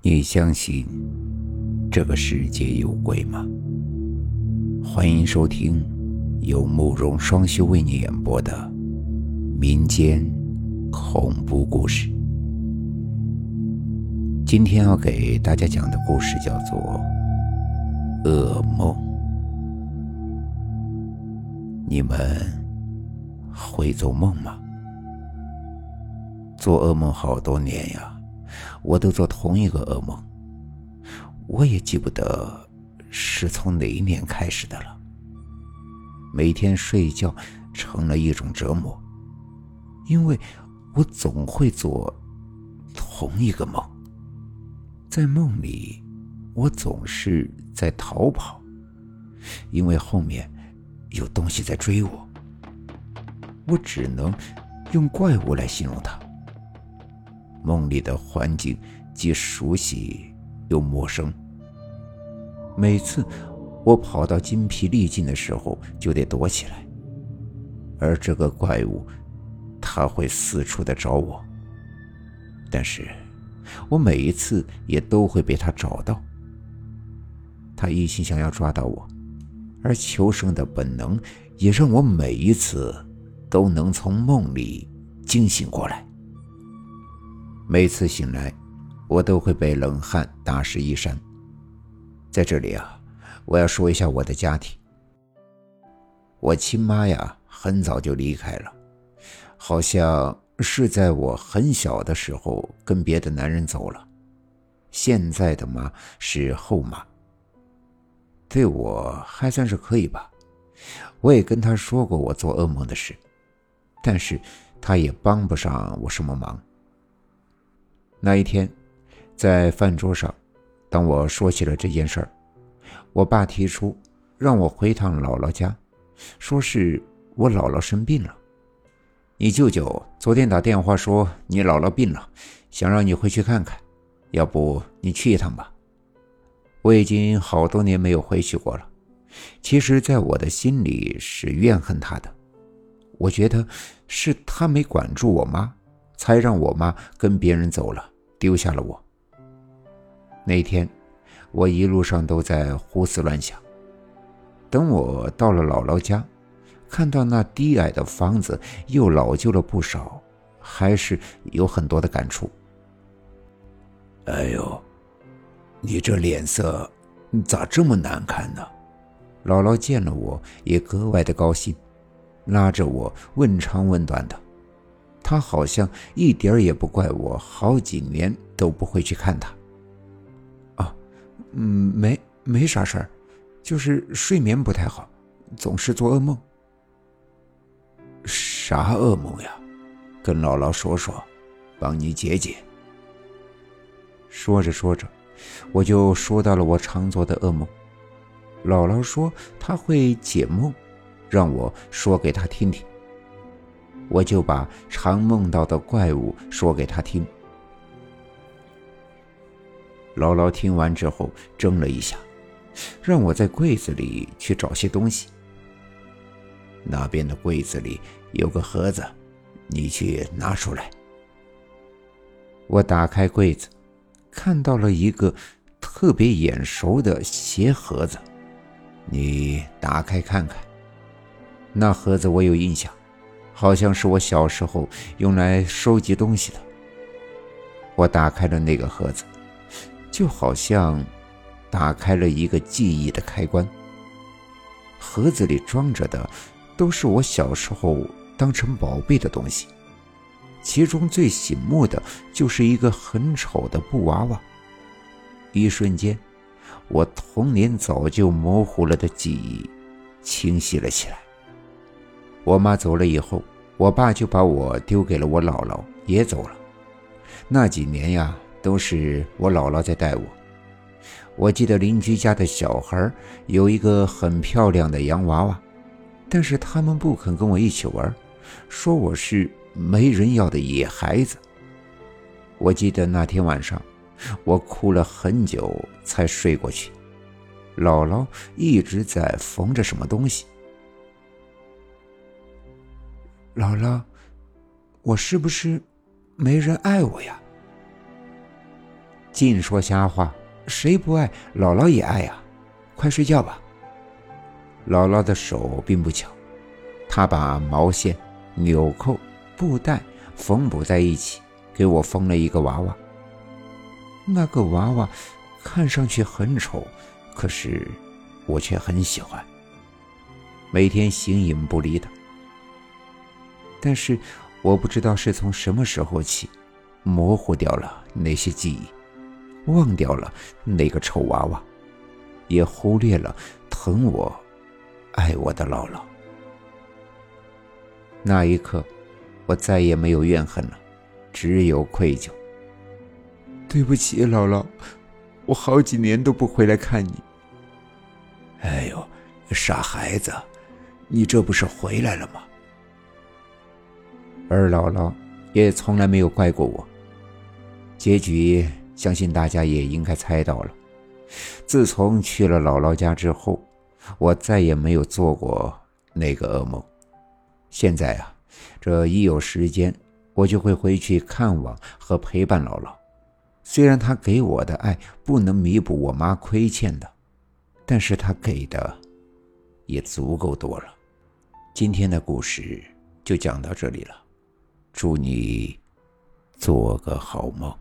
你相信这个世界有鬼吗？欢迎收听由慕容双修为你演播的民间恐怖故事。今天要给大家讲的故事叫做《噩梦》。你们会做梦吗？做噩梦好多年呀。我都做同一个噩梦，我也记不得是从哪一年开始的了。每天睡觉成了一种折磨，因为我总会做同一个梦。在梦里，我总是在逃跑，因为后面有东西在追我。我只能用怪物来形容它。梦里的环境既熟悉又陌生。每次我跑到筋疲力尽的时候，就得躲起来。而这个怪物，他会四处的找我。但是，我每一次也都会被他找到。他一心想要抓到我，而求生的本能也让我每一次都能从梦里惊醒过来。每次醒来，我都会被冷汗打湿衣衫。在这里啊，我要说一下我的家庭。我亲妈呀，很早就离开了，好像是在我很小的时候跟别的男人走了。现在的妈是后妈，对我还算是可以吧。我也跟她说过我做噩梦的事，但是她也帮不上我什么忙。那一天，在饭桌上，当我说起了这件事儿，我爸提出让我回趟姥姥家，说是我姥姥生病了。你舅舅昨天打电话说你姥姥病了，想让你回去看看，要不你去一趟吧。我已经好多年没有回去过了，其实，在我的心里是怨恨他的，我觉得是他没管住我妈。才让我妈跟别人走了，丢下了我。那天，我一路上都在胡思乱想。等我到了姥姥家，看到那低矮的房子又老旧了不少，还是有很多的感触。哎呦，你这脸色咋这么难看呢？姥姥见了我也格外的高兴，拉着我问长问短的。他好像一点儿也不怪我，好几年都不会去看他。啊，嗯，没没啥事儿，就是睡眠不太好，总是做噩梦。啥噩梦呀？跟姥姥说说，帮你解解。说着说着，我就说到了我常做的噩梦。姥姥说她会解梦，让我说给她听听。我就把常梦到的怪物说给他听。姥姥听完之后怔了一下，让我在柜子里去找些东西。那边的柜子里有个盒子，你去拿出来。我打开柜子，看到了一个特别眼熟的鞋盒子。你打开看看，那盒子我有印象。好像是我小时候用来收集东西的。我打开了那个盒子，就好像打开了一个记忆的开关。盒子里装着的都是我小时候当成宝贝的东西，其中最醒目的就是一个很丑的布娃娃。一瞬间，我童年早就模糊了的记忆清晰了起来。我妈走了以后，我爸就把我丢给了我姥姥，也走了。那几年呀，都是我姥姥在带我。我记得邻居家的小孩有一个很漂亮的洋娃娃，但是他们不肯跟我一起玩，说我是没人要的野孩子。我记得那天晚上，我哭了很久才睡过去。姥姥一直在缝着什么东西。姥姥，我是不是没人爱我呀？净说瞎话，谁不爱姥姥也爱呀！快睡觉吧。姥姥的手并不巧，她把毛线、纽扣、布带缝补在一起，给我缝了一个娃娃。那个娃娃看上去很丑，可是我却很喜欢，每天形影不离的。但是我不知道是从什么时候起，模糊掉了那些记忆，忘掉了那个丑娃娃，也忽略了疼我、爱我的姥姥。那一刻，我再也没有怨恨了，只有愧疚。对不起，姥姥，我好几年都不回来看你。哎呦，傻孩子，你这不是回来了吗？而姥姥也从来没有怪过我。结局相信大家也应该猜到了。自从去了姥姥家之后，我再也没有做过那个噩梦。现在啊，这一有时间，我就会回去看望和陪伴姥姥。虽然她给我的爱不能弥补我妈亏欠的，但是她给的也足够多了。今天的故事就讲到这里了。祝你做个好梦。